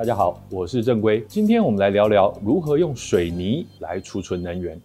大家好，我是正规。今天我们来聊聊如何用水泥来储存能源。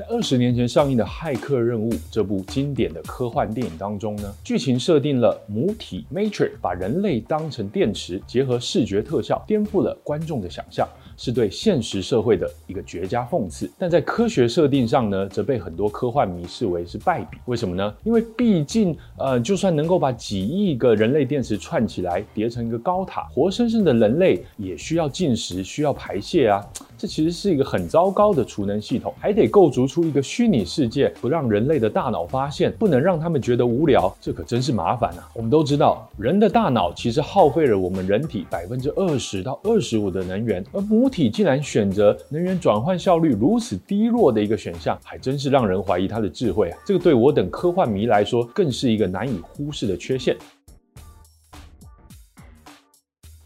在二十年前上映的《骇客任务》这部经典的科幻电影当中呢，剧情设定了母体 Matrix 把人类当成电池，结合视觉特效，颠覆了观众的想象。是对现实社会的一个绝佳讽刺，但在科学设定上呢，则被很多科幻迷视为是败笔。为什么呢？因为毕竟，呃，就算能够把几亿个人类电池串起来叠成一个高塔，活生生的人类也需要进食，需要排泄啊，这其实是一个很糟糕的储能系统，还得构筑出一个虚拟世界，不让人类的大脑发现，不能让他们觉得无聊，这可真是麻烦啊。我们都知道，人的大脑其实耗费了我们人体百分之二十到二十五的能源，而母体竟然选择能源转换效率如此低落的一个选项，还真是让人怀疑它的智慧啊！这个对我等科幻迷来说，更是一个难以忽视的缺陷。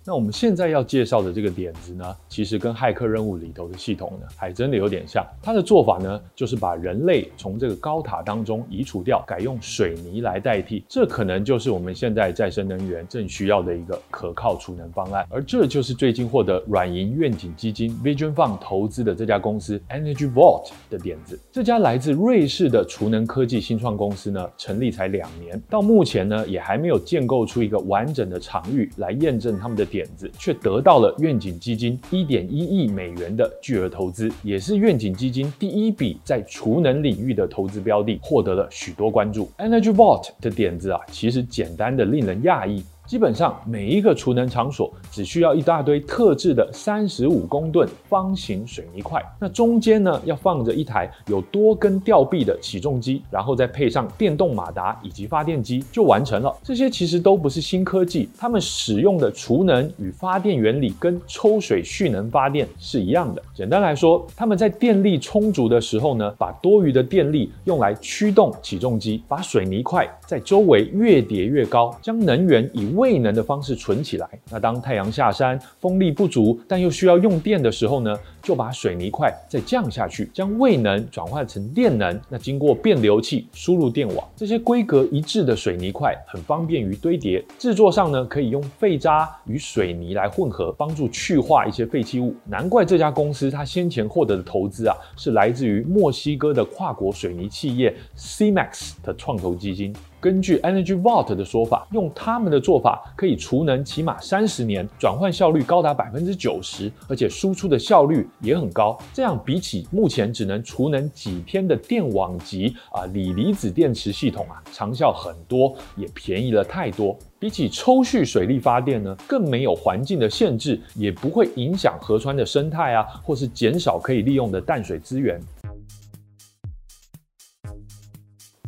那我们现在要介绍的这个点子呢，其实跟骇客任务里头的系统呢，还真的有点像。它的做法呢，就是把人类从这个高塔当中移除掉，改用水泥来代替。这可能就是我们现在再生能源正需要的一个可靠储能方案。而这就是最近获得软银愿景基金 Vision Fund 投资的这家公司 Energy Vault 的点子。这家来自瑞士的储能科技新创公司呢，成立才两年，到目前呢，也还没有建构出一个完整的场域来验证他们的。点子却得到了愿景基金一点一亿美元的巨额投资，也是愿景基金第一笔在储能领域的投资标的，获得了许多关注。Energy Vault 的点子啊，其实简单的令人讶异。基本上每一个储能场所只需要一大堆特制的三十五公吨方形水泥块，那中间呢，要放着一台有多根吊臂的起重机，然后再配上电动马达以及发电机就完成了。这些其实都不是新科技，他们使用的储能与发电原理跟抽水蓄能发电是一样的。简单来说，他们在电力充足的时候呢，把多余的电力用来驱动起重机，把水泥块在周围越叠越高，将能源以未能的方式存起来。那当太阳下山，风力不足，但又需要用电的时候呢，就把水泥块再降下去，将未能转换成电能。那经过变流器输入电网，这些规格一致的水泥块很方便于堆叠。制作上呢，可以用废渣与水泥来混合，帮助去化一些废弃物。难怪这家公司它先前获得的投资啊，是来自于墨西哥的跨国水泥企业 CEMEX 的创投基金。根据 Energy Vault 的说法，用他们的做法可以储能起码三十年，转换效率高达百分之九十，而且输出的效率也很高。这样比起目前只能储能几天的电网级啊锂离子电池系统啊，长效很多，也便宜了太多。比起抽蓄水力发电呢，更没有环境的限制，也不会影响河川的生态啊，或是减少可以利用的淡水资源。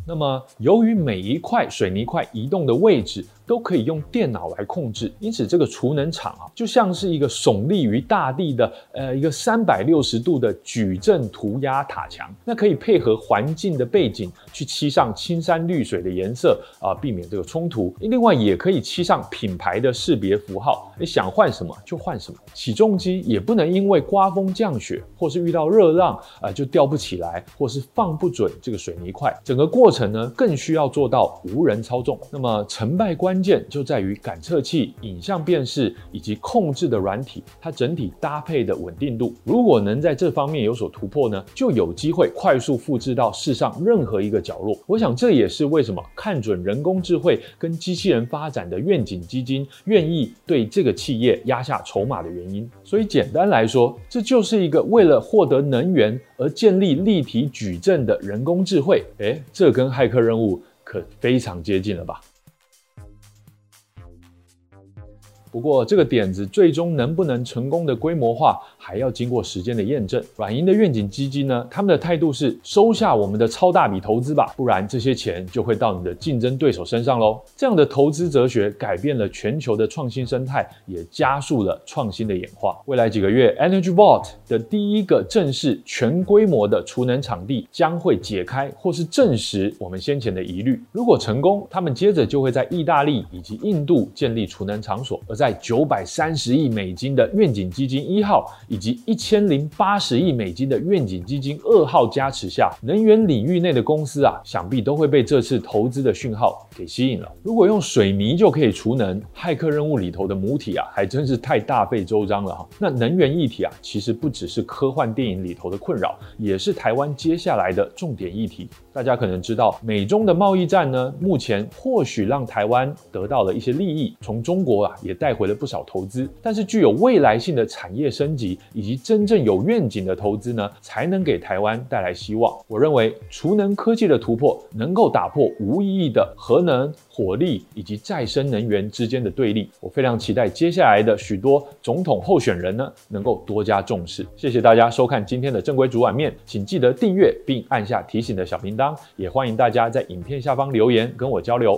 那么，由于每一块水泥块移动的位置，都可以用电脑来控制，因此这个储能场啊，就像是一个耸立于大地的呃一个三百六十度的矩阵涂鸦塔墙。那可以配合环境的背景去漆上青山绿水的颜色啊，避免这个冲突。另外也可以漆上品牌的识别符号，你想换什么就换什么。起重机也不能因为刮风降雪或是遇到热浪啊就吊不起来，或是放不准这个水泥块。整个过程呢，更需要做到无人操纵。那么成败关。键就在于感测器、影像辨识以及控制的软体，它整体搭配的稳定度。如果能在这方面有所突破呢，就有机会快速复制到世上任何一个角落。我想这也是为什么看准人工智慧跟机器人发展的愿景基金愿意对这个企业压下筹码的原因。所以简单来说，这就是一个为了获得能源而建立立体矩阵的人工智慧。诶，这跟骇客任务可非常接近了吧？不过，这个点子最终能不能成功的规模化，还要经过时间的验证。软银的愿景基金呢，他们的态度是收下我们的超大笔投资吧，不然这些钱就会到你的竞争对手身上喽。这样的投资哲学改变了全球的创新生态，也加速了创新的演化。未来几个月，Energy Vault 的第一个正式全规模的储能场地将会解开或是证实我们先前的疑虑。如果成功，他们接着就会在意大利以及印度建立储能场所，而在九百三十亿美金的愿景基金一号以及一千零八十亿美金的愿景基金二号加持下，能源领域内的公司啊，想必都会被这次投资的讯号给吸引了。如果用水泥就可以储能，骇客任务里头的母体啊，还真是太大费周章了哈。那能源议题啊，其实不只是科幻电影里头的困扰，也是台湾接下来的重点议题。大家可能知道，美中的贸易战呢，目前或许让台湾得到了一些利益，从中国啊也带带回了不少投资。但是具有未来性的产业升级以及真正有愿景的投资呢，才能给台湾带来希望。我认为，储能科技的突破能够打破无意义的核能、火力以及再生能源之间的对立。我非常期待接下来的许多总统候选人呢，能够多加重视。谢谢大家收看今天的正规煮碗面，请记得订阅并按下提醒的小铃铛，也欢迎大家在影片下方留言跟我交流。